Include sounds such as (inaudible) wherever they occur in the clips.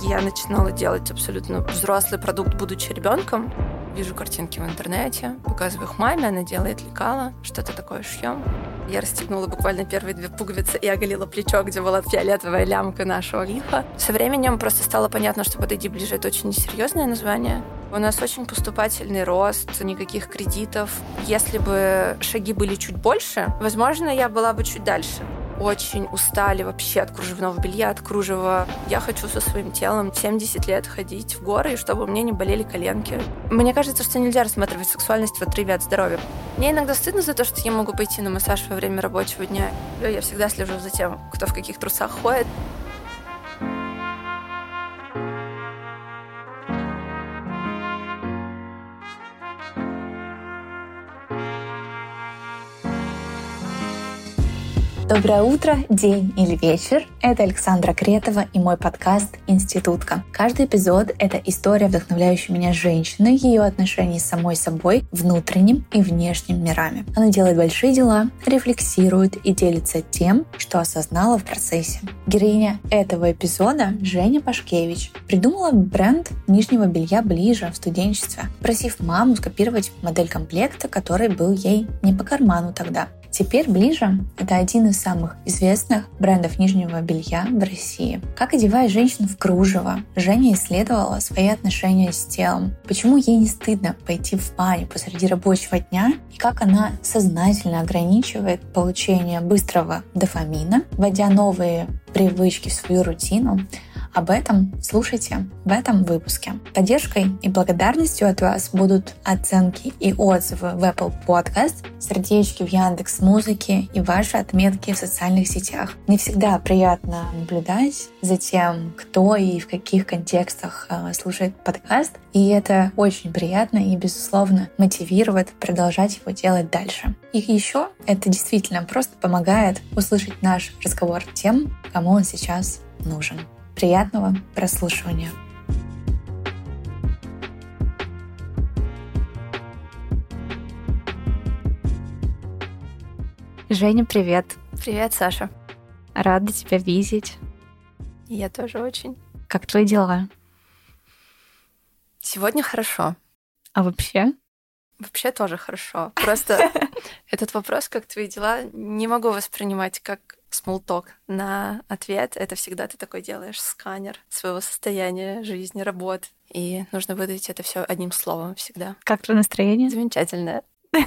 Я начинала делать абсолютно взрослый продукт, будучи ребенком. Вижу картинки в интернете, показываю их маме, она делает лекала, что-то такое шьем. Я расстегнула буквально первые две пуговицы и оголила плечо, где была фиолетовая лямка нашего лифа. Со временем просто стало понятно, что «Подойди ближе» — это очень несерьезное название. У нас очень поступательный рост, никаких кредитов. Если бы шаги были чуть больше, возможно, я была бы чуть дальше очень устали вообще от кружевного белья, от кружева. Я хочу со своим телом 70 лет ходить в горы, и чтобы мне не болели коленки. Мне кажется, что нельзя рассматривать сексуальность в отрыве от здоровья. Мне иногда стыдно за то, что я могу пойти на массаж во время рабочего дня. Я всегда слежу за тем, кто в каких трусах ходит. Доброе утро, день или вечер. Это Александра Кретова и мой подкаст «Институтка». Каждый эпизод — это история, вдохновляющая меня женщины, ее отношений с самой собой, внутренним и внешним мирами. Она делает большие дела, рефлексирует и делится тем, что осознала в процессе. Героиня этого эпизода Женя Пашкевич придумала бренд нижнего белья ближе в студенчестве, просив маму скопировать модель комплекта, который был ей не по карману тогда. Теперь ближе — это один из самых известных брендов нижнего белья в России. Как одевая женщину в кружево, Женя исследовала свои отношения с телом. Почему ей не стыдно пойти в баню посреди рабочего дня и как она сознательно ограничивает получение быстрого дофамина, вводя новые привычки в свою рутину, об этом слушайте в этом выпуске. Поддержкой и благодарностью от вас будут оценки и отзывы в Apple Podcast, сердечки в Яндекс Музыке и ваши отметки в социальных сетях. Не всегда приятно наблюдать за тем, кто и в каких контекстах э, слушает подкаст, и это очень приятно и, безусловно, мотивирует продолжать его делать дальше. И еще это действительно просто помогает услышать наш разговор тем, кому он сейчас нужен. Приятного прослушивания! Женя, привет! Привет, Саша! Рада тебя видеть. Я тоже очень. Как твои дела? Сегодня хорошо. А вообще? Вообще тоже хорошо. Просто (laughs) этот вопрос, как твои дела, не могу воспринимать как смолток на ответ. Это всегда ты такой делаешь сканер своего состояния, жизни, работ. И нужно выдать это все одним словом всегда. Как твое настроение? Замечательное. (laughs)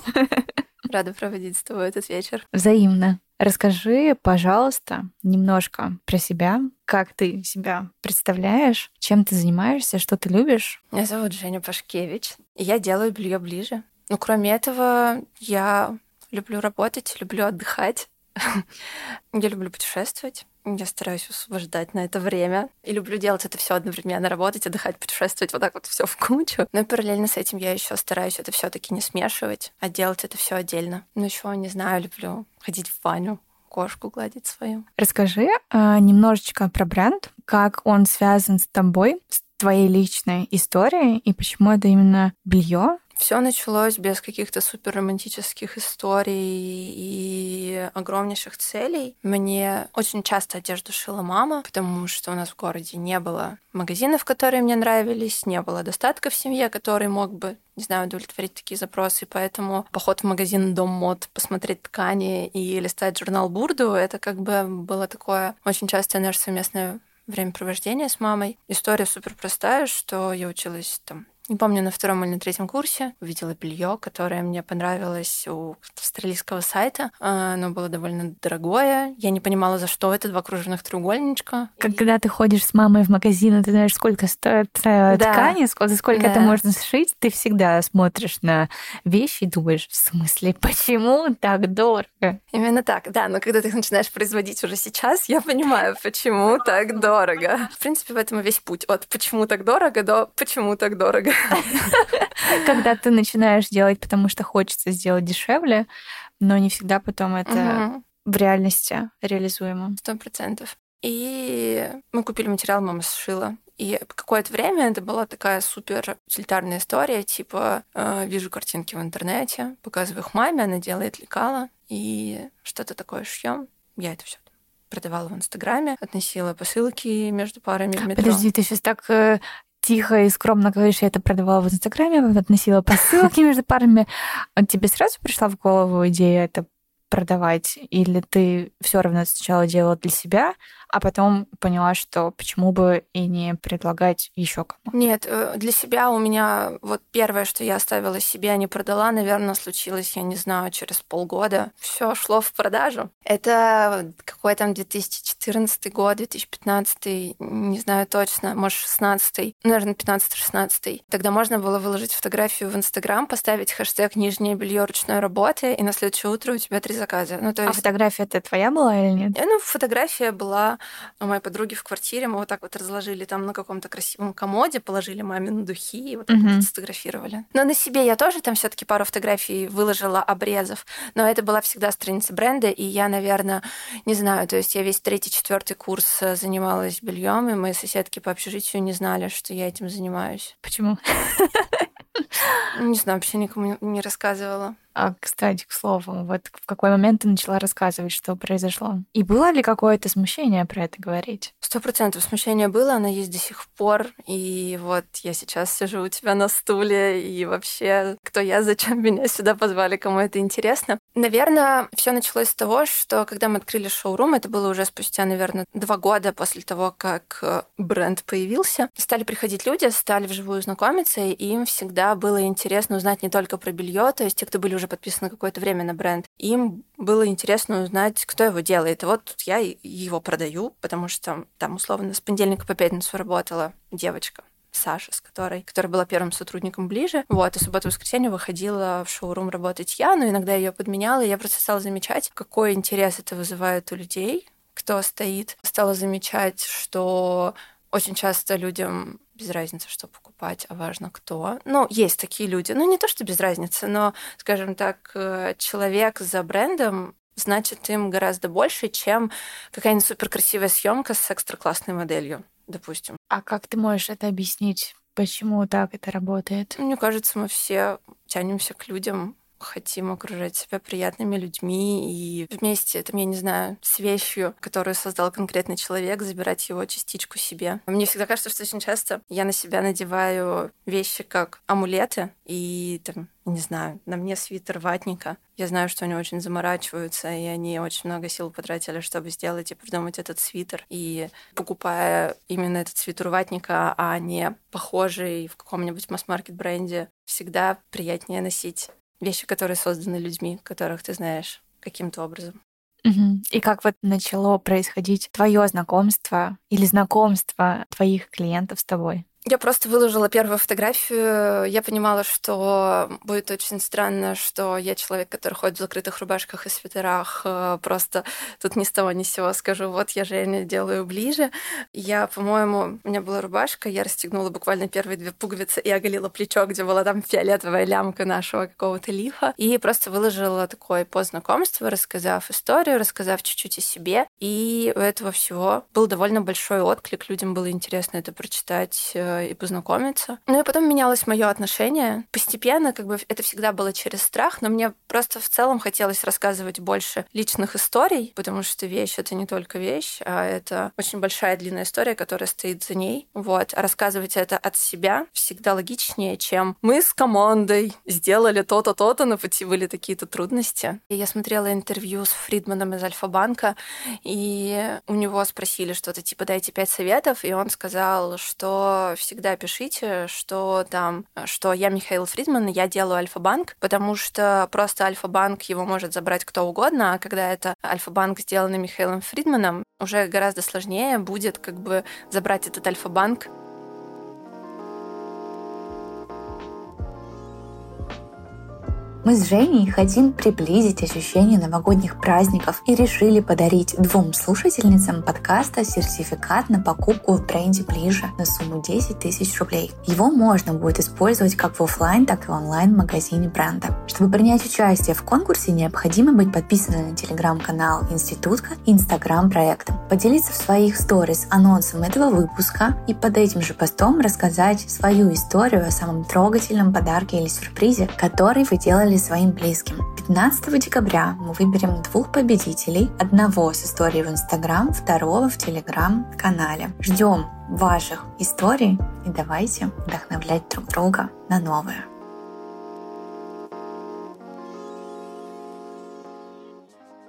Рада проводить с тобой этот вечер. Взаимно. Расскажи, пожалуйста, немножко про себя. Как ты себя представляешь? Чем ты занимаешься? Что ты любишь? Меня зовут Женя Пашкевич. И я делаю белье ближе. Ну, кроме этого, я люблю работать, люблю отдыхать. (laughs) Я люблю путешествовать. Я стараюсь освобождать на это время. И люблю делать это все одновременно. Работать, отдыхать, путешествовать, вот так вот все в кучу. Но параллельно с этим я еще стараюсь это все таки не смешивать, а делать это все отдельно. Ну, еще, не знаю, люблю ходить в баню, кошку гладить свою. Расскажи э, немножечко про бренд, как он связан с тобой, с твоей личной историей, и почему это именно белье, все началось без каких-то супер романтических историй и огромнейших целей. Мне очень часто одежду шила мама, потому что у нас в городе не было магазинов, которые мне нравились, не было достатка в семье, который мог бы не знаю, удовлетворить такие запросы, поэтому поход в магазин Дом мод, посмотреть ткани и листать журнал Бурду, это как бы было такое очень частое наше совместное времяпровождение с мамой. История супер простая, что я училась там не помню, на втором или на третьем курсе увидела белье, которое мне понравилось у австралийского сайта. А, оно было довольно дорогое. Я не понимала, за что это, два кружевных треугольничка. Когда ты ходишь с мамой в магазин, и ты знаешь, сколько стоит да. ткани, за сколько да. это можно сшить, ты всегда смотришь на вещи и думаешь, в смысле, почему так дорого? Именно так, да. Но когда ты их начинаешь производить уже сейчас, я понимаю, почему так дорого. В принципе, в этом и весь путь. От почему так дорого до почему так дорого. (laughs) Когда ты начинаешь делать, потому что хочется сделать дешевле, но не всегда потом это в реальности реализуемо. Сто процентов. И мы купили материал, мама сшила. И какое-то время это была такая супер утилитарная история, типа э, вижу картинки в интернете, показываю их маме, она делает лекала, и что-то такое шьем. Я это все продавала в Инстаграме, относила посылки между парами в метро. Подожди, ты сейчас так э, тихо и скромно говоришь, я это продавала в Инстаграме, относила посылки (laughs) между парами. Тебе сразу пришла в голову идея это продавать? Или ты все равно сначала делала для себя, а потом поняла, что почему бы и не предлагать еще кому? Нет, э, для себя у меня вот первое, что я оставила себе, а не продала, наверное, случилось, я не знаю, через полгода. Все шло в продажу. Это какой там 2014 год, 2015, не знаю точно, может, 16 наверное, 15-16. Тогда можно было выложить фотографию в Инстаграм, поставить хэштег «Нижнее белье ручной работы», и на следующее утро у тебя три заказа. Ну, то а есть... А фотография это твоя была или нет? Э, ну, фотография была у моей подруги в квартире. Мы вот так вот разложили там на каком-то красивом комоде, положили маме на духи и вот так uh-huh. вот сфотографировали. Но на себе я тоже там все таки пару фотографий выложила, обрезов. Но это была всегда страница бренда, и я, наверное, не знаю, то есть я весь третий, четвертый курс э, занималась бельем, и мои соседки по общежитию не знали, что я этим занимаюсь. Почему? Не знаю, вообще никому не рассказывала. А, кстати, к слову, вот в какой момент ты начала рассказывать, что произошло? И было ли какое-то смущение про это говорить? Сто процентов смущение было, оно есть до сих пор. И вот я сейчас сижу у тебя на стуле, и вообще, кто я, зачем меня сюда позвали, кому это интересно. Наверное, все началось с того, что когда мы открыли шоурум, это было уже спустя, наверное, два года после того, как э, бренд появился, стали приходить люди, стали вживую знакомиться, и им всегда было интересно узнать не только про белье, то есть те, кто были уже подписаны какое-то время на бренд, им было интересно узнать, кто его делает. И вот я его продаю, потому что там условно с понедельника по пятницу работала девочка, Саша, с которой, которая была первым сотрудником ближе. Вот, и субботу воскресенье выходила в шоурум работать я, но иногда ее подменяла, и я просто стала замечать, какой интерес это вызывает у людей, кто стоит. Стала замечать, что очень часто людям без разницы, что покупать, а важно кто. Ну, есть такие люди. Ну, не то, что без разницы, но, скажем так, э, человек за брендом значит им гораздо больше, чем какая-нибудь суперкрасивая съемка с экстра классной моделью, допустим. А как ты можешь это объяснить? Почему так это работает? Мне кажется, мы все тянемся к людям, хотим окружать себя приятными людьми и вместе, там, я не знаю, с вещью, которую создал конкретный человек, забирать его частичку себе. Мне всегда кажется, что очень часто я на себя надеваю вещи как амулеты, и там, не знаю, на мне свитер ватника. Я знаю, что они очень заморачиваются, и они очень много сил потратили, чтобы сделать и придумать этот свитер. И покупая именно этот свитер ватника, а не похожий в каком-нибудь масс-маркет бренде, всегда приятнее носить вещи, которые созданы людьми, которых ты знаешь каким-то образом. И как вот начало происходить твое знакомство или знакомство твоих клиентов с тобой? Я просто выложила первую фотографию. Я понимала, что будет очень странно, что я человек, который ходит в закрытых рубашках и свитерах. Э, просто тут ни с того ни с сего скажу, вот я Женя делаю ближе. Я, по-моему, у меня была рубашка, я расстегнула буквально первые две пуговицы и оголила плечо, где была там фиолетовая лямка нашего какого-то лифа. И просто выложила такой пост знакомства, рассказав историю, рассказав чуть-чуть о себе. И у этого всего был довольно большой отклик. Людям было интересно это прочитать э, и познакомиться. Ну и потом менялось мое отношение. Постепенно, как бы это всегда было через страх, но мне просто в целом хотелось рассказывать больше личных историй, потому что вещь это не только вещь, а это очень большая длинная история, которая стоит за ней. Вот. А рассказывать это от себя всегда логичнее, чем мы с командой сделали то-то, то-то, на пути были такие-то трудности. И я смотрела интервью с Фридманом из Альфа-банка, и у него спросили что-то типа «дайте пять советов», и он сказал, что всегда пишите, что там, что я Михаил Фридман, я делаю Альфа-банк, потому что просто Альфа-банк его может забрать кто угодно, а когда это Альфа-банк сделанный Михаилом Фридманом, уже гораздо сложнее будет как бы забрать этот Альфа-банк Мы с Женей хотим приблизить ощущение новогодних праздников и решили подарить двум слушательницам подкаста сертификат на покупку в бренде ближе на сумму 10 тысяч рублей. Его можно будет использовать как в офлайн, так и онлайн магазине бренда. Чтобы принять участие в конкурсе, необходимо быть подписанным на телеграм-канал Институтка и инстаграм проекта, поделиться в своих сторис анонсом этого выпуска и под этим же постом рассказать свою историю о самом трогательном подарке или сюрпризе, который вы делали своим близким. 15 декабря мы выберем двух победителей, одного с историей в Инстаграм, второго в Телеграм-канале. Ждем ваших историй и давайте вдохновлять друг друга на новое.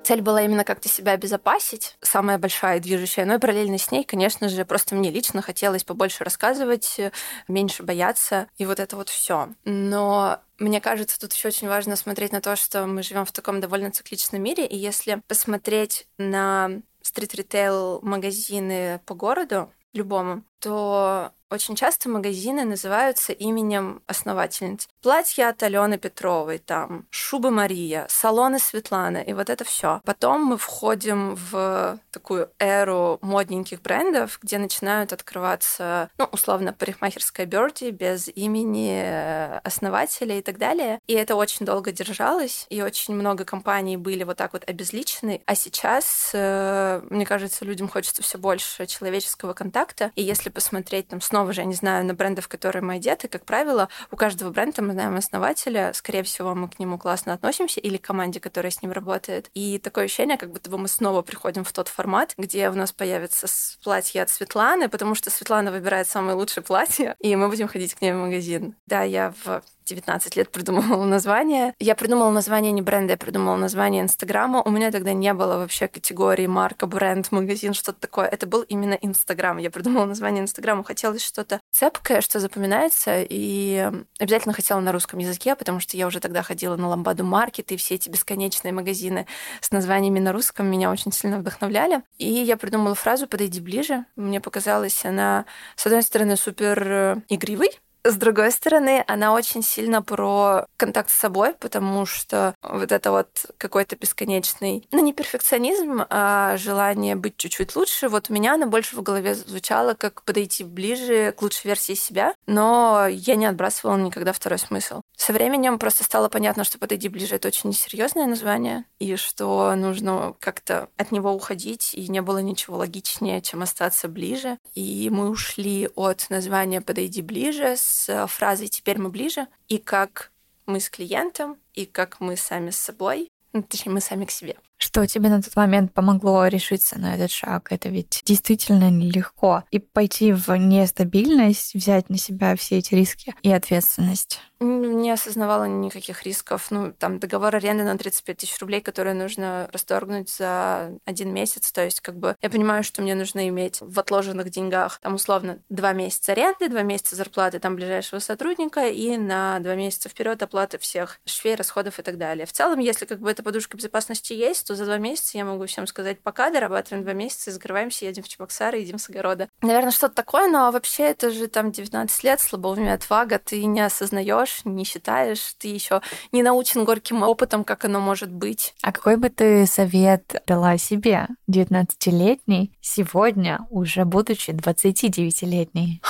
Цель была именно как-то себя обезопасить, самая большая движущая. Но и параллельно с ней, конечно же, просто мне лично хотелось побольше рассказывать, меньше бояться, и вот это вот все. Но мне кажется, тут еще очень важно смотреть на то, что мы живем в таком довольно цикличном мире, и если посмотреть на стрит-ритейл магазины по городу, любому, то очень часто магазины называются именем основательниц. Платья от Алены Петровой, там, шубы Мария, салоны Светланы, и вот это все. Потом мы входим в такую эру модненьких брендов, где начинают открываться, ну, условно, парикмахерская Берди без имени э, основателя и так далее. И это очень долго держалось, и очень много компаний были вот так вот обезличены. А сейчас, э, мне кажется, людям хочется все больше человеческого контакта. И если посмотреть там снова же, я не знаю, на брендов, которые мы одеты, как правило, у каждого бренда мы знаем основателя, скорее всего, мы к нему классно относимся, или команде, которая с ним работает. И такое ощущение, как будто бы мы снова приходим в тот формат, где у нас появится платье от Светланы, потому что Светлана выбирает самое лучшее платье, и мы будем ходить к ней в магазин. Да, я в 19 лет придумывала название. Я придумала название не бренда, я придумала название Инстаграма. У меня тогда не было вообще категории марка, бренд, магазин, что-то такое. Это был именно Инстаграм. Я придумала название Инстаграма. Хотелось что-то цепкое, что запоминается, и обязательно хотела на русском языке, потому что я уже тогда ходила на Ламбаду Маркет, и все эти бесконечные магазины с названиями на русском меня очень сильно вдохновляли. И я придумала фразу «подойди ближе». Мне показалось, она, с одной стороны, супер э, игривой, с другой стороны, она очень сильно про контакт с собой, потому что вот это вот какой-то бесконечный, ну не перфекционизм, а желание быть чуть-чуть лучше. Вот у меня она больше в голове звучала, как подойти ближе к лучшей версии себя, но я не отбрасывала никогда второй смысл. Со временем просто стало понятно, что подойди ближе это очень несерьезное название, и что нужно как-то от него уходить, и не было ничего логичнее, чем остаться ближе. И мы ушли от названия подойди ближе с с фразой «теперь мы ближе», и как мы с клиентом, и как мы сами с собой, ну, точнее, мы сами к себе. Что тебе на тот момент помогло решиться на этот шаг? Это ведь действительно нелегко. И пойти в нестабильность, взять на себя все эти риски и ответственность. Не осознавала никаких рисков. Ну, там договор аренды на 35 тысяч рублей, которые нужно расторгнуть за один месяц. То есть, как бы, я понимаю, что мне нужно иметь в отложенных деньгах, там, условно, два месяца аренды, два месяца зарплаты там ближайшего сотрудника и на два месяца вперед оплаты всех швей, расходов и так далее. В целом, если как бы эта подушка безопасности есть, что за два месяца я могу всем сказать пока, дорабатываем два месяца, закрываемся, едем в Чебоксары, едем с огорода. Наверное, что-то такое, но вообще это же там 19 лет, слабоумие отвага, ты не осознаешь, не считаешь, ты еще не научен горьким опытом, как оно может быть. А какой бы ты совет дала себе, 19-летний, сегодня, уже будучи 29-летней?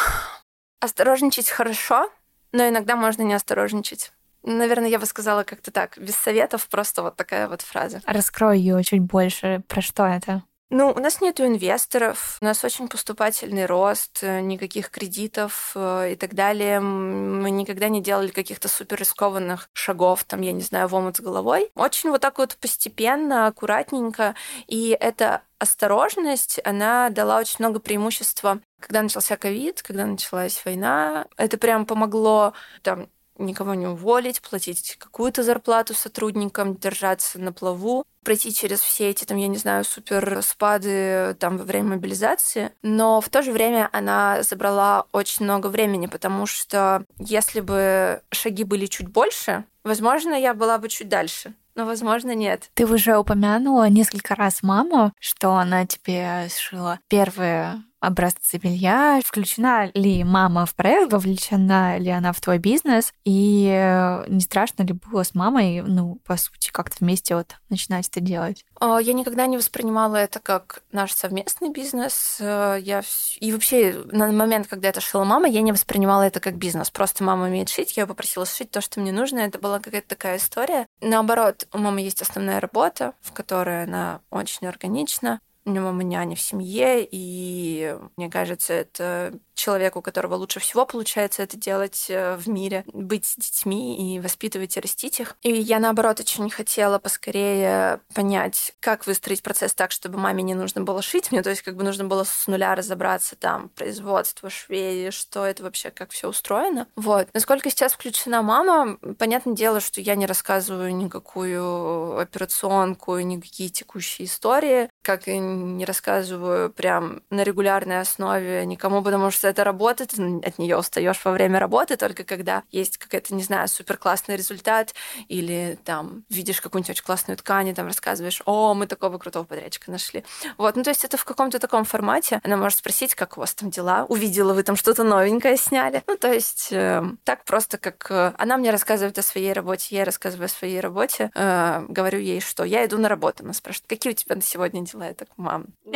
Осторожничать хорошо, но иногда можно не осторожничать. Наверное, я бы сказала как-то так, без советов, просто вот такая вот фраза. Раскрой ее чуть больше. Про что это? Ну, у нас нет инвесторов, у нас очень поступательный рост, никаких кредитов э, и так далее. Мы никогда не делали каких-то супер рискованных шагов, там, я не знаю, в омут с головой. Очень вот так вот постепенно, аккуратненько. И эта осторожность, она дала очень много преимущества. Когда начался ковид, когда началась война, это прям помогло там никого не уволить, платить какую-то зарплату сотрудникам, держаться на плаву, пройти через все эти, там, я не знаю, супер спады там во время мобилизации, но в то же время она забрала очень много времени, потому что если бы шаги были чуть больше, возможно, я была бы чуть дальше но, возможно, нет. Ты уже упомянула несколько раз маму, что она тебе сшила первые образцы белья, включена ли мама в проект, вовлечена ли она в твой бизнес, и э, не страшно ли было с мамой, ну, по сути, как-то вместе вот начинать это делать? А, я никогда не воспринимала это как наш совместный бизнес. Э, я и вообще на момент, когда это шила мама, я не воспринимала это как бизнес. Просто мама умеет шить, я попросила сшить то, что мне нужно. Это была какая-то такая история. Наоборот, у мамы есть основная работа, в которой она очень органична У него няня в семье, и мне кажется, это человек, у которого лучше всего получается это делать э, в мире, быть с детьми и воспитывать и растить их. И я, наоборот, очень хотела поскорее понять, как выстроить процесс так, чтобы маме не нужно было шить мне, то есть как бы нужно было с нуля разобраться там, производство, швеи, что это вообще, как все устроено. Вот. Насколько сейчас включена мама, понятное дело, что я не рассказываю никакую операционку, никакие текущие истории, как и не рассказываю прям на регулярной основе никому, потому что это работает, от нее устаешь во время работы, только когда есть какая-то, не знаю, супер классный результат, или там видишь какую-нибудь очень классную ткань, и там рассказываешь, о, мы такого крутого подрядчика нашли. Вот, ну то есть это в каком-то таком формате. Она может спросить, как у вас там дела, увидела вы там что-то новенькое сняли. Ну то есть э, так просто, как э, она мне рассказывает о своей работе, я рассказываю о своей работе, э, говорю ей, что я иду на работу. Она спрашивает, какие у тебя на сегодня дела? Я так, мам, (laughs)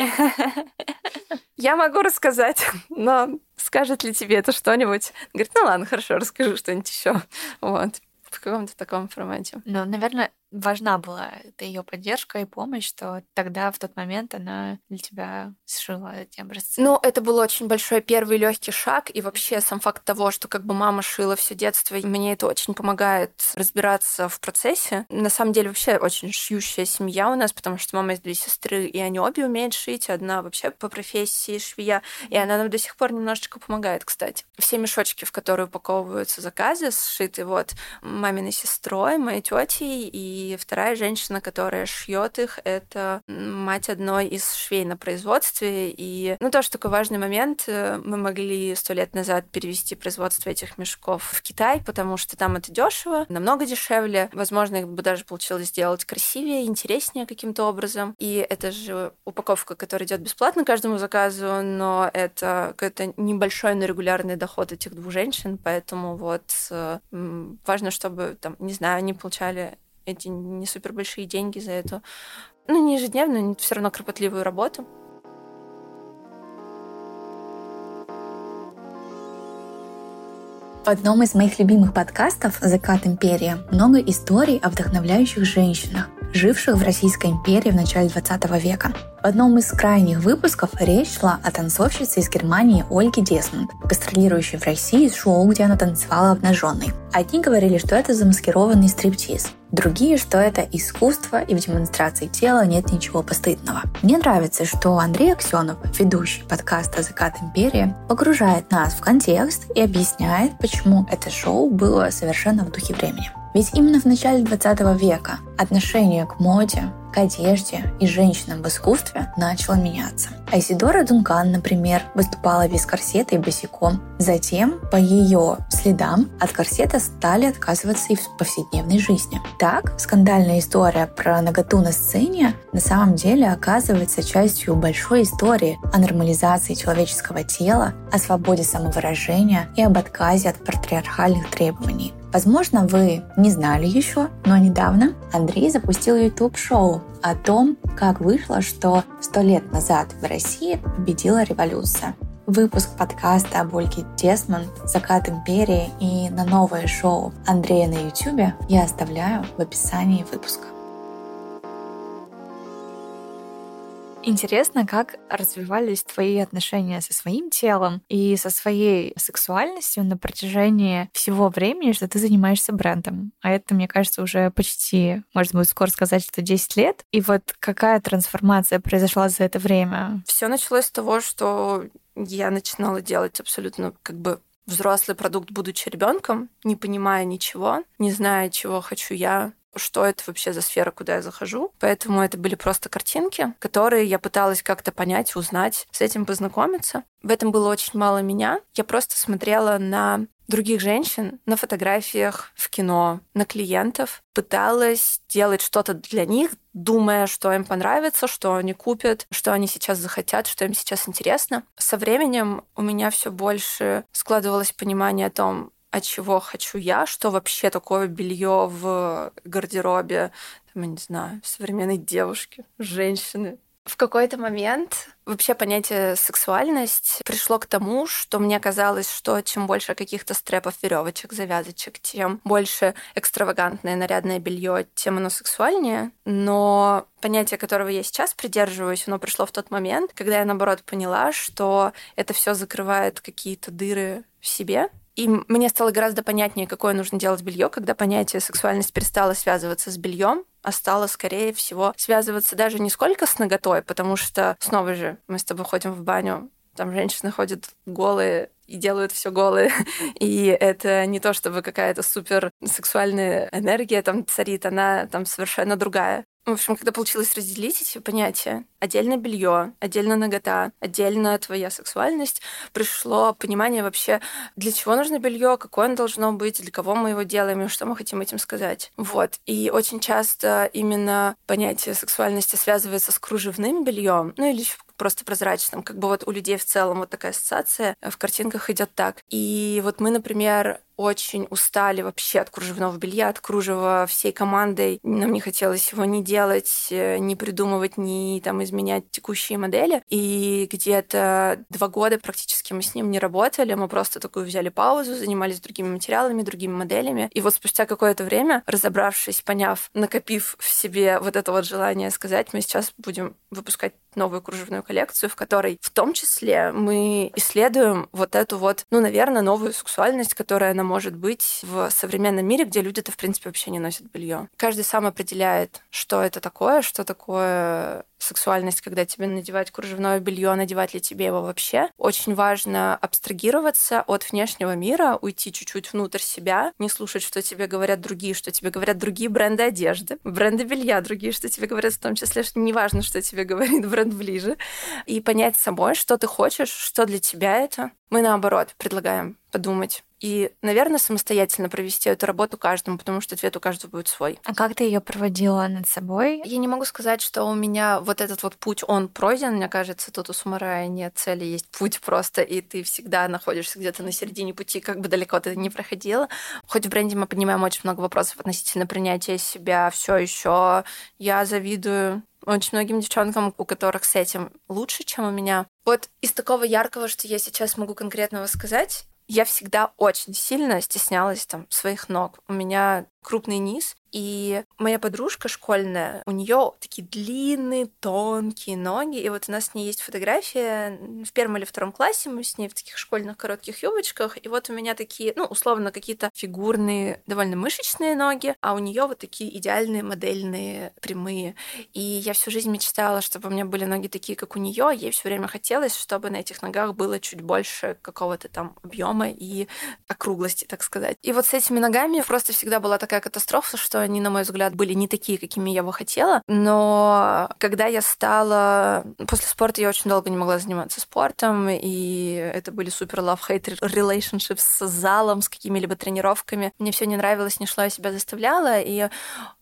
я могу рассказать, но скажет ли тебе это что-нибудь? Говорит, ну ладно, хорошо, расскажу что-нибудь еще. Вот в каком-то таком формате. Ну, наверное, важна была это ее поддержка и помощь, что тогда, в тот момент, она для тебя сшила эти образцы. Ну, это был очень большой первый легкий шаг, и вообще сам факт того, что как бы мама шила все детство, и мне это очень помогает разбираться в процессе. На самом деле, вообще очень шьющая семья у нас, потому что мама есть две сестры, и они обе умеют шить, одна вообще по профессии швея, и она нам до сих пор немножечко помогает, кстати. Все мешочки, в которые упаковываются заказы, сшиты вот маминой сестрой, моей тетей и вторая женщина, которая шьет их, это мать одной из швей на производстве. И, ну, тоже такой важный момент. Э, мы могли сто лет назад перевести производство этих мешков в Китай, потому что там это дешево, намного дешевле. Возможно, их бы даже получилось сделать красивее, интереснее каким-то образом. И это же упаковка, которая идет бесплатно каждому заказу, но это какой-то небольшой, но регулярный доход этих двух женщин, поэтому вот э, важно, чтобы, там, не знаю, они получали эти не супер большие деньги за эту, ну, не ежедневную, но все равно кропотливую работу. В одном из моих любимых подкастов «Закат империи» много историй о вдохновляющих женщинах, живших в Российской империи в начале 20 века. В одном из крайних выпусков речь шла о танцовщице из Германии Ольге Десмонд, гастролирующей в России с шоу, где она танцевала обнаженной. Одни говорили, что это замаскированный стриптиз, другие, что это искусство и в демонстрации тела нет ничего постыдного. Мне нравится, что Андрей Аксенов, ведущий подкаста «Закат империи», погружает нас в контекст и объясняет, почему это шоу было совершенно в духе времени. Ведь именно в начале 20 века отношение к моде, к одежде и женщинам в искусстве начало меняться. Айсидора Дункан, например, выступала без корсета и босиком. Затем, по ее следам, от корсета стали отказываться и в повседневной жизни. Так, скандальная история про наготу на сцене на самом деле оказывается частью большой истории о нормализации человеческого тела, о свободе самовыражения и об отказе от патриархальных требований. Возможно, вы не знали еще, но недавно Андрей запустил YouTube-шоу о том, как вышло, что сто лет назад в России победила революция. Выпуск подкаста об Ольге Десмонд «Закат империи» и на новое шоу Андрея на YouTube я оставляю в описании выпуска. Интересно, как развивались твои отношения со своим телом и со своей сексуальностью на протяжении всего времени, что ты занимаешься брендом. А это, мне кажется, уже почти, можно будет скоро сказать, что 10 лет. И вот какая трансформация произошла за это время? Все началось с того, что я начинала делать абсолютно как бы взрослый продукт, будучи ребенком, не понимая ничего, не зная, чего хочу я, что это вообще за сфера, куда я захожу. Поэтому это были просто картинки, которые я пыталась как-то понять, узнать, с этим познакомиться. В этом было очень мало меня. Я просто смотрела на других женщин на фотографиях, в кино, на клиентов, пыталась делать что-то для них, думая, что им понравится, что они купят, что они сейчас захотят, что им сейчас интересно. Со временем у меня все больше складывалось понимание о том, а чего хочу я, что вообще такое белье в гардеробе, там, я не знаю, современной девушки, женщины, В какой-то момент вообще понятие сексуальность пришло к тому, что мне казалось, что чем больше каких-то стрепов, веревочек, завязочек, тем больше экстравагантное нарядное белье, тем оно сексуальнее. Но понятие, которого я сейчас придерживаюсь, оно пришло в тот момент, когда я, наоборот, поняла, что это все закрывает какие-то дыры в себе, и мне стало гораздо понятнее, какое нужно делать белье, когда понятие сексуальность перестало связываться с бельем, а стало, скорее всего, связываться даже не сколько с ноготой, потому что, снова же, мы с тобой ходим в баню, там женщины ходят голые и делают все голые. (laughs) И это не то, чтобы какая-то супер сексуальная энергия там царит, она там совершенно другая. В общем, когда получилось разделить эти понятия, отдельно белье, отдельно нагота, отдельно твоя сексуальность, пришло понимание вообще, для чего нужно белье, какое оно должно быть, для кого мы его делаем и что мы хотим этим сказать. Вот. И очень часто именно понятие сексуальности связывается с кружевным бельем, ну или просто прозрачным. Как бы вот у людей в целом вот такая ассоциация в картинках идет так. И вот мы, например, очень устали вообще от кружевного белья, от кружева всей командой. Нам не хотелось его не делать, э, не придумывать, не там изменять текущие модели. И где-то два года практически мы с ним не работали, мы просто такую взяли паузу, занимались другими материалами, другими моделями. И вот спустя какое-то время, разобравшись, поняв, накопив в себе вот это вот желание сказать, мы сейчас будем выпускать новую кружевную коллекцию, в которой в том числе мы исследуем вот эту вот, ну, наверное, новую сексуальность, которая нам может быть в современном мире, где люди-то, в принципе, вообще не носят белье. Каждый сам определяет, что это такое, что такое сексуальность, когда тебе надевать кружевное белье, надевать ли тебе его вообще. Очень важно абстрагироваться от внешнего мира, уйти чуть-чуть внутрь себя, не слушать, что тебе говорят другие, что тебе говорят другие бренды одежды, бренды белья другие, что тебе говорят в том числе, что не важно, что тебе говорит бренд ближе, и понять самой, что ты хочешь, что для тебя это. Мы наоборот предлагаем подумать, и, наверное, самостоятельно провести эту работу каждому, потому что ответ у каждого будет свой. А как ты ее проводила над собой? Я не могу сказать, что у меня вот этот вот путь, он пройден. Мне кажется, тут у самурая нет цели, есть путь просто, и ты всегда находишься где-то на середине пути, как бы далеко ты не проходила. Хоть в бренде мы поднимаем очень много вопросов относительно принятия себя, все еще я завидую очень многим девчонкам, у которых с этим лучше, чем у меня. Вот из такого яркого, что я сейчас могу конкретного сказать, я всегда очень сильно стеснялась там своих ног. У меня крупный низ, и моя подружка школьная, у нее такие длинные, тонкие ноги. И вот у нас с ней есть фотография в первом или втором классе. Мы с ней в таких школьных коротких юбочках. И вот у меня такие, ну, условно, какие-то фигурные, довольно мышечные ноги, а у нее вот такие идеальные модельные, прямые. И я всю жизнь мечтала, чтобы у меня были ноги такие, как у нее. Ей все время хотелось, чтобы на этих ногах было чуть больше какого-то там объема и округлости, так сказать. И вот с этими ногами просто всегда была такая катастрофа, что они, на мой взгляд, были не такие, какими я бы хотела. Но когда я стала... После спорта я очень долго не могла заниматься спортом, и это были супер love-hate relationships с залом, с какими-либо тренировками. Мне все не нравилось, не шло, я себя заставляла, и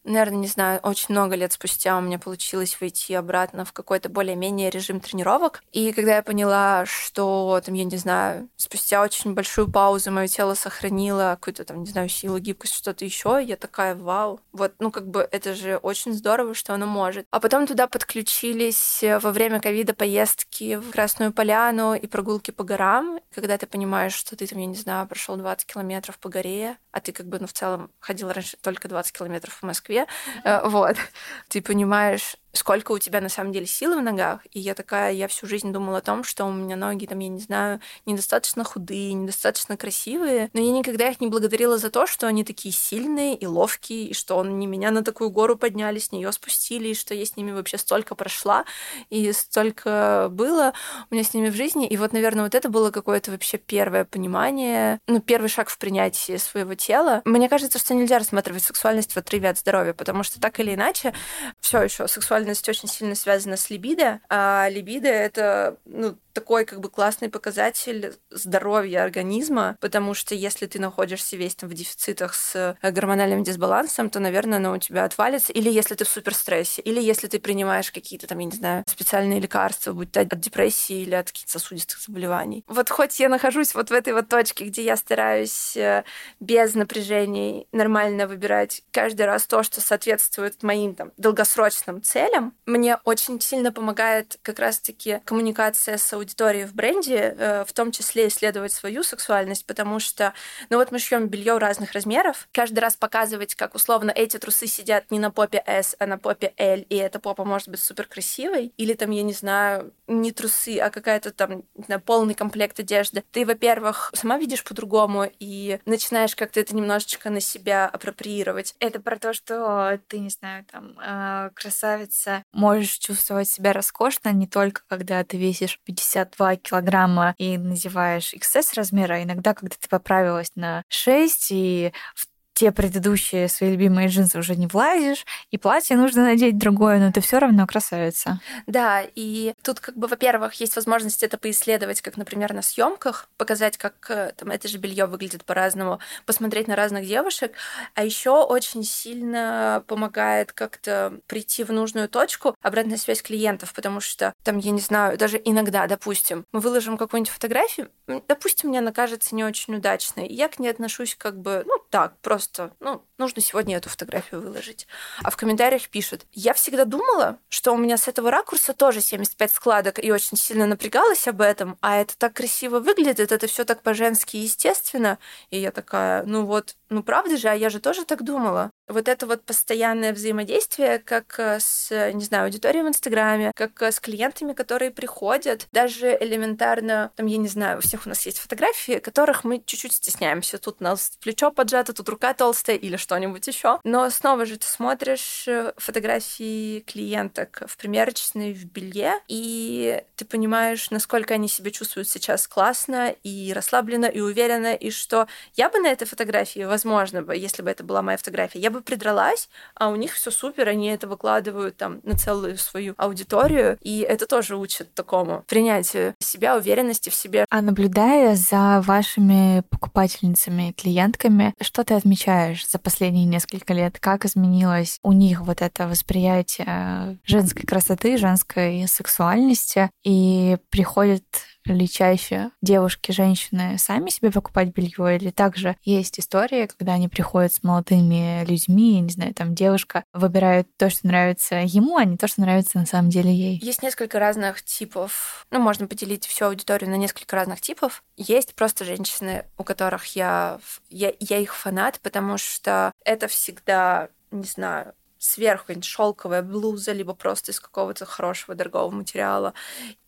наверное, не знаю, очень много лет спустя у меня получилось выйти обратно в какой-то более-менее режим тренировок. И когда я поняла, что, там, я не знаю, спустя очень большую паузу мое тело сохранило какую-то, там, не знаю, силу, гибкость, что-то еще, я такая, вау, вот, ну, как бы это же очень здорово, что оно может. А потом туда подключились э, во время ковида поездки в Красную Поляну и прогулки по горам, когда ты понимаешь, что ты там, я не знаю, прошел 20 километров по горе, а ты как бы, ну, в целом ходил раньше только 20 километров в Москве, э, вот, (laughs) ты понимаешь, сколько у тебя на самом деле силы в ногах. И я такая, я всю жизнь думала о том, что у меня ноги, там, я не знаю, недостаточно худые, недостаточно красивые. Но я никогда их не благодарила за то, что они такие сильные и ловкие, и что они меня на такую гору подняли, с нее спустили, и что я с ними вообще столько прошла, и столько было у меня с ними в жизни. И вот, наверное, вот это было какое-то вообще первое понимание, ну, первый шаг в принятии своего тела. Мне кажется, что нельзя рассматривать сексуальность в отрыве от здоровья, потому что так или иначе все еще сексуальность сексуальность очень сильно связана с либидо, а либидо — это ну, такой как бы классный показатель здоровья организма, потому что если ты находишься весь там в дефицитах с э, гормональным дисбалансом, то, наверное, оно у тебя отвалится. Или если ты в суперстрессе, или если ты принимаешь какие-то там, я не знаю, специальные лекарства, будь то от депрессии или от каких-то сосудистых заболеваний. Вот хоть я нахожусь вот в этой вот точке, где я стараюсь э, без без напряжений нормально выбирать каждый раз то, что соответствует моим там долгосрочным целям. Мне очень сильно помогает как раз-таки коммуникация с аудиторией в бренде, э, в том числе исследовать свою сексуальность, потому что, ну вот мы шьем белье разных размеров, каждый раз показывать, как условно эти трусы сидят не на попе S, а на попе L, и эта попа может быть супер красивой, или там, я не знаю, не трусы, а какая-то там знаю, полный комплект одежды. Ты, во-первых, сама видишь по-другому и начинаешь как-то это немножечко на себя апроприировать. Это про то, что ты, не знаю, там, э, красавица, можешь чувствовать себя роскошно не только когда ты весишь 52 килограмма и надеваешь XS размера, а иногда, когда ты поправилась на 6 и в те предыдущие свои любимые джинсы уже не влазишь, и платье нужно надеть другое, но ты все равно красавица. Да, и тут как бы, во-первых, есть возможность это поисследовать, как, например, на съемках, показать, как э, там это же белье выглядит по-разному, посмотреть на разных девушек, а еще очень сильно помогает как-то прийти в нужную точку, обратная связь клиентов, потому что там, я не знаю, даже иногда, допустим, мы выложим какую-нибудь фотографию, допустим, мне она кажется не очень удачной, и я к ней отношусь как бы, ну, так, просто просто, ну, нужно сегодня эту фотографию выложить. А в комментариях пишут, я всегда думала, что у меня с этого ракурса тоже 75 складок, и очень сильно напрягалась об этом, а это так красиво выглядит, это все так по-женски естественно. И я такая, ну вот, ну правда же, а я же тоже так думала. Вот это вот постоянное взаимодействие, как э, с, не знаю, аудиторией в Инстаграме, как э, с клиентами, которые приходят, даже элементарно, там, я не знаю, у всех у нас есть фотографии, которых мы чуть-чуть стесняемся. Тут у нас плечо поджато, тут рука толстая или что-нибудь еще. Но снова же ты смотришь э, фотографии клиенток в примерочной, в белье, и ты понимаешь, насколько они себя чувствуют сейчас классно и расслабленно, и уверенно, и что я бы на этой фотографии, возможно бы, если бы это была моя фотография, я бы придралась, а у них все супер, они это выкладывают там на целую свою аудиторию, и это тоже учит такому принятию себя, уверенности в себе. А наблюдая за вашими покупательницами, клиентками, что ты отмечаешь за последние несколько лет? Как изменилось у них вот это восприятие женской красоты, женской сексуальности? И приходит ли чаще девушки, женщины сами себе покупать белье, или также есть истории, когда они приходят с молодыми людьми, не знаю, там девушка выбирает то, что нравится ему, а не то, что нравится на самом деле ей. Есть несколько разных типов. Ну, можно поделить всю аудиторию на несколько разных типов. Есть просто женщины, у которых я, я, я их фанат, потому что это всегда не знаю, сверху шелковая блуза, либо просто из какого-то хорошего дорогого материала.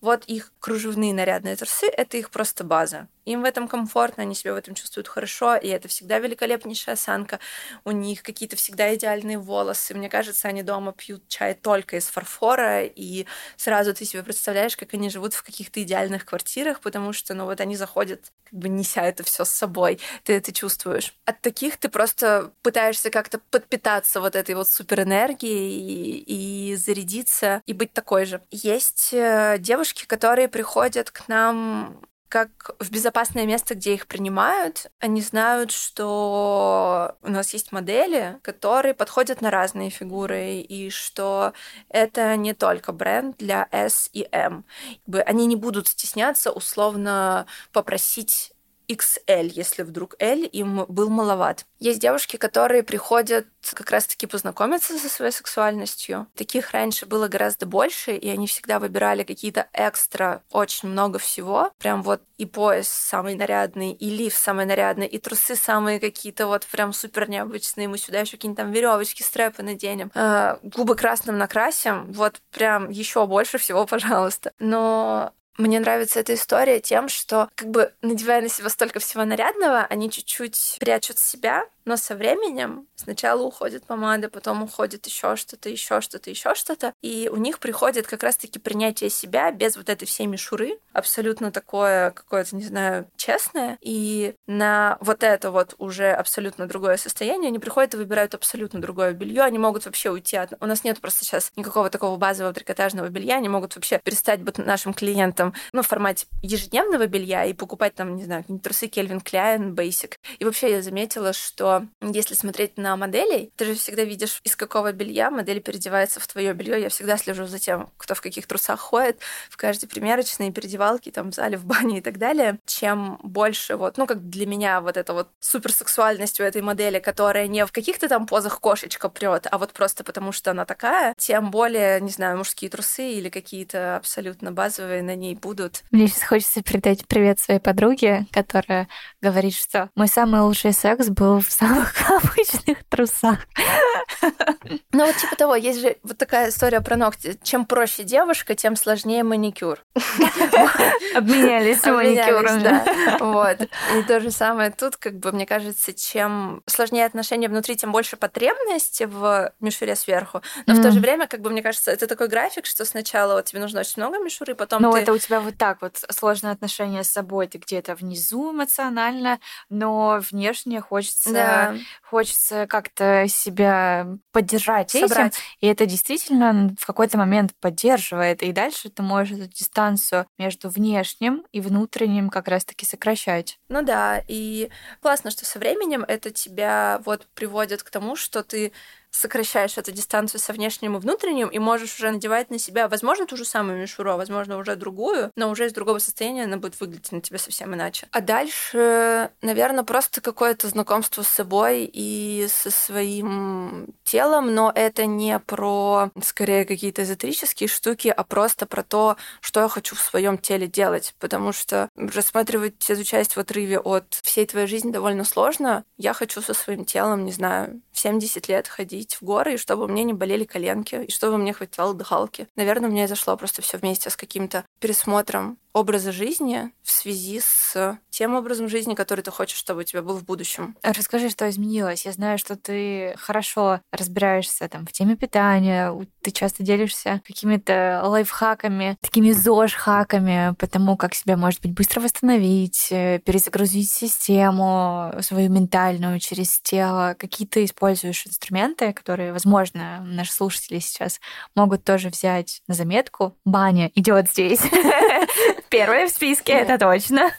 Вот их кружевные нарядные трусы — это их просто база. Им в этом комфортно, они себя в этом чувствуют хорошо, и это всегда великолепнейшая осанка. У них какие-то всегда идеальные волосы. Мне кажется, они дома пьют чай только из фарфора, и сразу ты себе представляешь, как они живут в каких-то идеальных квартирах, потому что, ну вот они заходят, как бы неся это все с собой, ты это чувствуешь. От таких ты просто пытаешься как-то подпитаться вот этой вот суперэнергией и, и зарядиться, и быть такой же. Есть э, девушки, которые приходят к нам как в безопасное место, где их принимают. Они знают, что у нас есть модели, которые подходят на разные фигуры, и что это не только бренд для S и M. Они не будут стесняться условно попросить XL, если вдруг L им был маловат. Есть девушки, которые приходят как раз-таки познакомиться со своей сексуальностью. Таких раньше было гораздо больше, и они всегда выбирали какие-то экстра, очень много всего. Прям вот и пояс самый нарядный, и лиф самый нарядный, и трусы самые какие-то вот прям супер необычные. Мы сюда еще какие-нибудь там веревочки, стрэпы наденем. Э, губы красным накрасим. Вот прям еще больше всего, пожалуйста. Но мне нравится эта история тем, что как бы надевая на себя столько всего нарядного, они чуть-чуть прячут себя, но со временем сначала уходит помада, потом уходит еще что-то, еще что-то, еще что-то, и у них приходит как раз-таки принятие себя без вот этой всей мишуры, абсолютно такое какое-то, не знаю, честное, и на вот это вот уже абсолютно другое состояние они приходят и выбирают абсолютно другое белье, они могут вообще уйти от... У нас нет просто сейчас никакого такого базового трикотажного белья, они могут вообще перестать быть нашим клиентом ну, в формате ежедневного белья и покупать там, не знаю, трусы Кельвин Кляйн, Basic. И вообще я заметила, что если смотреть на моделей, ты же всегда видишь, из какого белья модель переодевается в твое белье. Я всегда слежу за тем, кто в каких трусах ходит, в каждой примерочной, переодевалке, там, в зале, в бане и так далее. Чем больше вот, ну, как для меня вот эта вот суперсексуальность у этой модели, которая не в каких-то там позах кошечка прет, а вот просто потому, что она такая, тем более, не знаю, мужские трусы или какие-то абсолютно базовые на ней будут. Мне сейчас хочется передать привет своей подруге, которая говорит, что мой самый лучший секс был в самых (laughs) обычных трусах. (laughs) Ну вот типа того, есть же вот такая история про ногти. Чем проще девушка, тем сложнее маникюр. (laughs) Обменялись маникюром. Вот. И то же самое тут, как бы, мне кажется, чем сложнее отношения внутри, тем больше потребности в мишуре сверху. Но в то же время, как бы, мне кажется, это такой график, что сначала вот тебе нужно очень много мишуры, потом Ну, у тебя вот так вот сложное отношение с собой. Ты где-то внизу эмоционально, но внешне хочется, хочется как-то себя поддержать Собрать. этим. И это действительно в какой-то момент поддерживает. И дальше ты можешь эту дистанцию между внешним и внутренним как раз-таки сокращать. Ну да, и классно, что со временем это тебя вот приводит к тому, что ты сокращаешь эту дистанцию со внешним и внутренним, и можешь уже надевать на себя, возможно, ту же самую мишуру, а возможно, уже другую, но уже из другого состояния она будет выглядеть на тебя совсем иначе. А дальше, наверное, просто какое-то знакомство с собой и со своим телом, но это не про, скорее, какие-то эзотерические штуки, а просто про то, что я хочу в своем теле делать, потому что рассматривать эту часть в отрыве от всей твоей жизни довольно сложно. Я хочу со своим телом, не знаю, в 70 лет ходить ходить в горы, и чтобы мне не болели коленки, и чтобы мне хватало дыхалки. Наверное, у меня зашло просто все вместе с каким-то пересмотром образа жизни в связи с тем образом жизни, который ты хочешь, чтобы у тебя был в будущем. Расскажи, что изменилось. Я знаю, что ты хорошо разбираешься там в теме питания, ты часто делишься какими-то лайфхаками, такими ЗОЖ-хаками по тому, как себя, может быть, быстро восстановить, э, перезагрузить систему свою ментальную через тело. Какие ты используешь инструменты, которые, возможно, наши слушатели сейчас могут тоже взять на заметку. Баня идет здесь. (laughs) Первое в списке, это точно.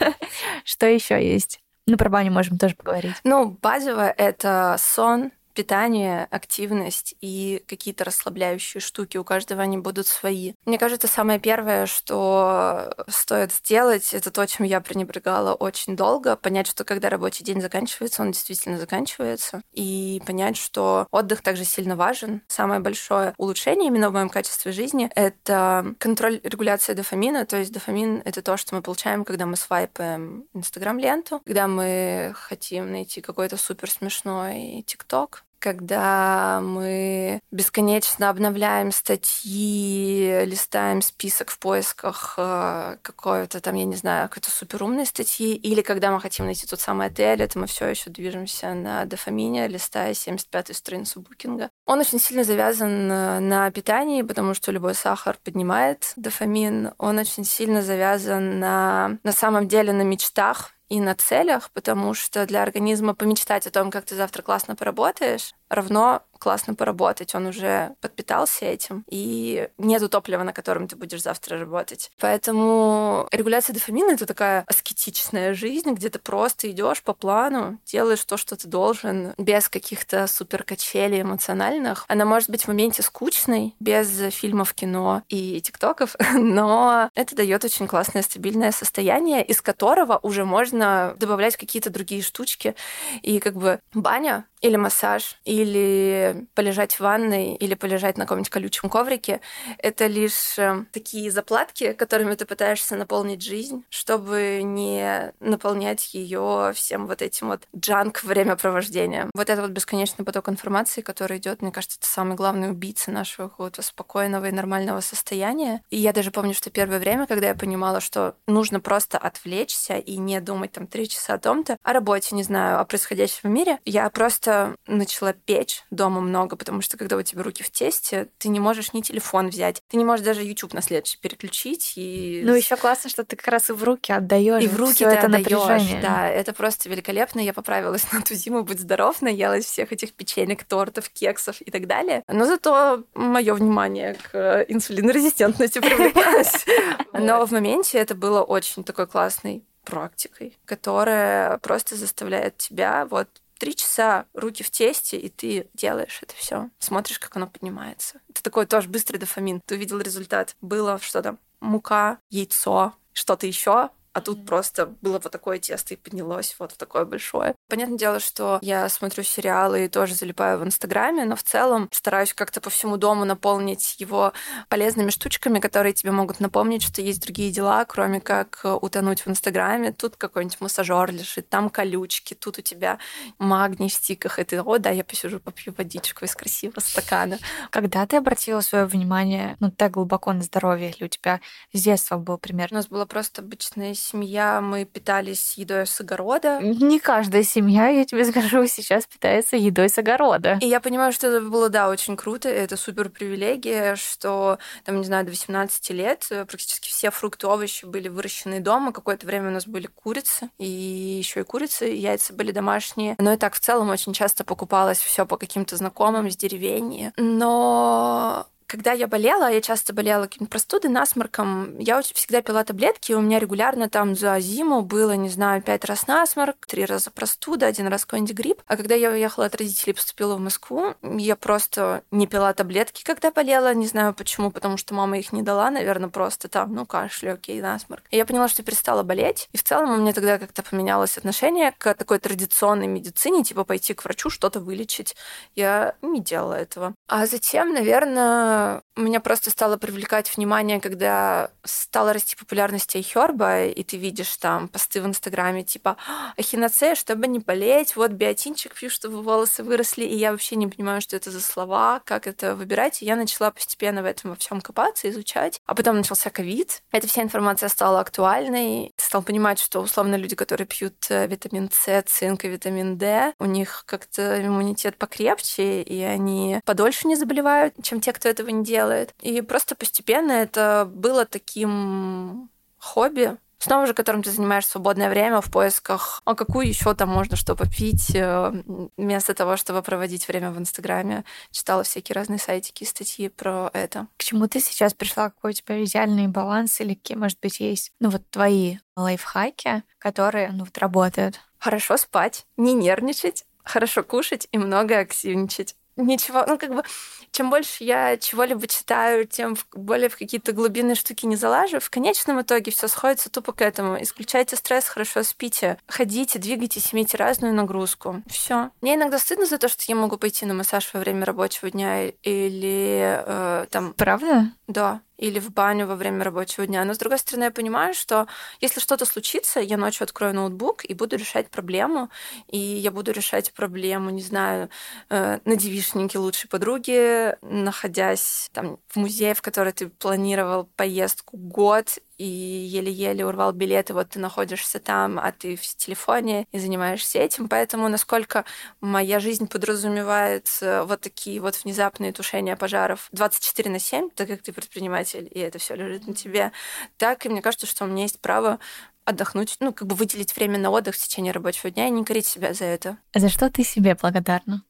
Что еще есть? Ну, про баню можем тоже поговорить. Ну, базовое — это сон, питание, активность и какие-то расслабляющие штуки. У каждого они будут свои. Мне кажется, самое первое, что стоит сделать, это то, чем я пренебрегала очень долго. Понять, что когда рабочий день заканчивается, он действительно заканчивается. И понять, что отдых также сильно важен. Самое большое улучшение именно в моем качестве жизни — это контроль регуляции дофамина. То есть дофамин — это то, что мы получаем, когда мы свайпаем Инстаграм-ленту, когда мы хотим найти какой-то супер смешной ТикТок, когда мы бесконечно обновляем статьи, листаем список в поисках э, какой-то там, я не знаю, какой-то суперумной статьи, или когда мы хотим найти тот самый отель, это мы все еще движемся на дофамине, листая 75-ю страницу букинга. Он очень сильно завязан э, на питании, потому что любой сахар поднимает дофамин. Он очень сильно завязан на, на самом деле на мечтах, и на целях, потому что для организма помечтать о том, как ты завтра классно поработаешь, равно классно поработать, он уже подпитался этим, и нету топлива, на котором ты будешь завтра работать. Поэтому регуляция дофамина — это такая аскетичная жизнь, где ты просто идешь по плану, делаешь то, что ты должен, без каких-то супер качелей эмоциональных. Она может быть в моменте скучной, без фильмов, кино и тиктоков, (laughs) но это дает очень классное стабильное состояние, из которого уже можно добавлять какие-то другие штучки. И как бы баня или массаж, или полежать в ванной, или полежать на каком-нибудь колючем коврике. Это лишь э, такие заплатки, которыми ты пытаешься наполнить жизнь, чтобы не наполнять ее всем вот этим вот джанк времяпровождения. Вот это вот бесконечный поток информации, который идет, мне кажется, это самый главный убийца нашего какого-то спокойного и нормального состояния. И я даже помню, что первое время, когда я понимала, что нужно просто отвлечься и не думать там три часа о том-то, о работе, не знаю, о происходящем в мире, я просто просто начала печь дома много, потому что когда у тебя руки в тесте, ты не можешь ни телефон взять, ты не можешь даже YouTube на следующий переключить. И... Ну, еще классно, что ты как раз и в руки отдаешь. И в руки это напряжение. Да, это просто великолепно. Я поправилась (laughs) на ту зиму, будь здоров, наелась всех этих печенек, тортов, кексов и так далее. Но зато мое внимание к инсулинорезистентности (laughs) привлеклось. (laughs) Но в моменте это было очень такой классный практикой, которая просто заставляет тебя вот три часа руки в тесте, и ты делаешь это все. Смотришь, как оно поднимается. Это такой тоже быстрый дофамин. Ты увидел результат. Было что там? Мука, яйцо, что-то еще, а тут mm-hmm. просто было вот такое тесто и поднялось вот в такое большое. Понятное дело, что я смотрю сериалы и тоже залипаю в Инстаграме, но в целом стараюсь как-то по всему дому наполнить его полезными штучками, которые тебе могут напомнить, что есть другие дела, кроме как утонуть в Инстаграме. Тут какой-нибудь массажер лежит, там колючки, тут у тебя магний в стиках, и ты, о, да, я посижу, попью водичку из красивого стакана. Когда ты обратила свое внимание, ну, так глубоко на здоровье, или у тебя с детства был пример? У нас была просто обычная семья, мы питались едой с огорода. Не каждая семья, я тебе (laughs) скажу, сейчас питается едой с огорода. И я понимаю, что это было, да, очень круто, это супер привилегия, что, там, не знаю, до 18 лет э, практически все фрукты, овощи были выращены дома. Какое-то время у нас были курицы, и еще и курицы, и яйца были домашние. Но и так в целом очень часто покупалось все по каким-то знакомым с деревень. Но когда я болела, я часто болела каким-то простудой, насморком, я всегда пила таблетки, у меня регулярно там за зиму было, не знаю, пять раз насморк, три раза простуда, один раз какой-нибудь грипп. А когда я уехала от родителей, поступила в Москву, я просто не пила таблетки, когда болела, не знаю почему, потому что мама их не дала, наверное, просто там, ну, кашель, окей, насморк. И я поняла, что перестала болеть, и в целом у меня тогда как-то поменялось отношение к такой традиционной медицине, типа пойти к врачу, что-то вылечить. Я не делала этого. А затем, наверное, меня просто стало привлекать внимание, когда стала расти популярность айхерба, и ты видишь там посты в Инстаграме типа ахиноцея, чтобы не болеть, вот биотинчик пью, чтобы волосы выросли, и я вообще не понимаю, что это за слова, как это выбирать, и я начала постепенно в этом во всем копаться, изучать. А потом начался ковид, эта вся информация стала актуальной, ты стал понимать, что условно люди, которые пьют э, витамин С, цинк и витамин D, у них как-то иммунитет покрепче, и они подольше не заболевают, чем те, кто этого не делает. И просто постепенно это было таким хобби, снова же, которым ты занимаешь свободное время в поисках, а какую еще там можно что попить, э, вместо того, чтобы проводить время в Инстаграме. Читала всякие разные сайтики, статьи про это. К чему ты сейчас пришла? Какой у тебя идеальный баланс или какие, может быть, есть, ну вот твои лайфхаки, которые, ну вот, работают? Хорошо спать, не нервничать, хорошо кушать и много активничать ничего, ну как бы, чем больше я чего-либо читаю, тем более в какие-то глубинные штуки не залажу. В конечном итоге все сходится тупо к этому. Исключайте стресс, хорошо спите, ходите, двигайтесь, имейте разную нагрузку. Все. Мне иногда стыдно за то, что я могу пойти на массаж во время рабочего дня или э, там... Правда? Да или в баню во время рабочего дня. Но, с другой стороны, я понимаю, что если что-то случится, я ночью открою ноутбук и буду решать проблему. И я буду решать проблему, не знаю, э, на девишнике лучшей подруги, находясь там в музее, в который ты планировал поездку год, и еле-еле урвал билет, и вот ты находишься там, а ты в телефоне и занимаешься этим. Поэтому насколько моя жизнь подразумевает э, вот такие вот внезапные тушения пожаров 24 на 7, так как ты предприниматель, и это все лежит на тебе, так и мне кажется, что у меня есть право отдохнуть, ну, как бы выделить время на отдых в течение рабочего дня и не корить себя за это. А за что ты себе благодарна?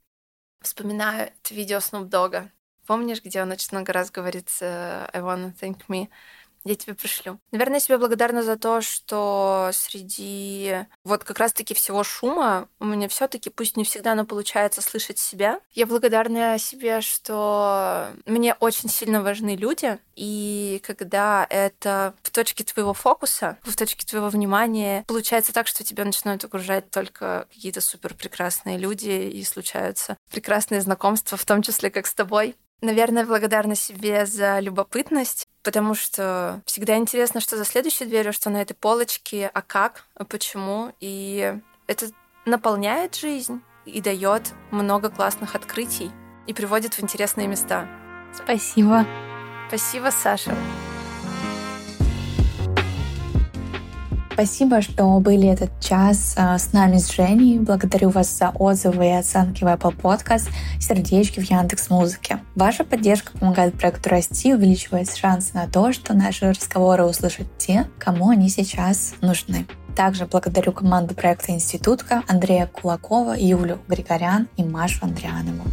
Вспоминаю это видео Dogg. Помнишь, где он очень много раз говорит э, «I wanna thank me»? Я тебе пришлю. Наверное, я себе благодарна за то, что среди вот как раз-таки всего шума у меня все таки пусть не всегда, но получается слышать себя. Я благодарна себе, что мне очень сильно важны люди, и когда это в точке твоего фокуса, в точке твоего внимания, получается так, что тебя начинают окружать только какие-то супер прекрасные люди, и случаются прекрасные знакомства, в том числе как с тобой. Наверное, благодарна себе за любопытность, потому что всегда интересно, что за следующей дверью, что на этой полочке, а как, а почему. И это наполняет жизнь и дает много классных открытий и приводит в интересные места. Спасибо. Спасибо, Саша. Спасибо, что были этот час а, с нами, с Женей. Благодарю вас за отзывы и оценки в Apple Podcast, сердечки в Яндекс Музыке. Ваша поддержка помогает проекту расти увеличивает шансы на то, что наши разговоры услышат те, кому они сейчас нужны. Также благодарю команду проекта «Институтка» Андрея Кулакова, Юлю Григорян и Машу Андрианову.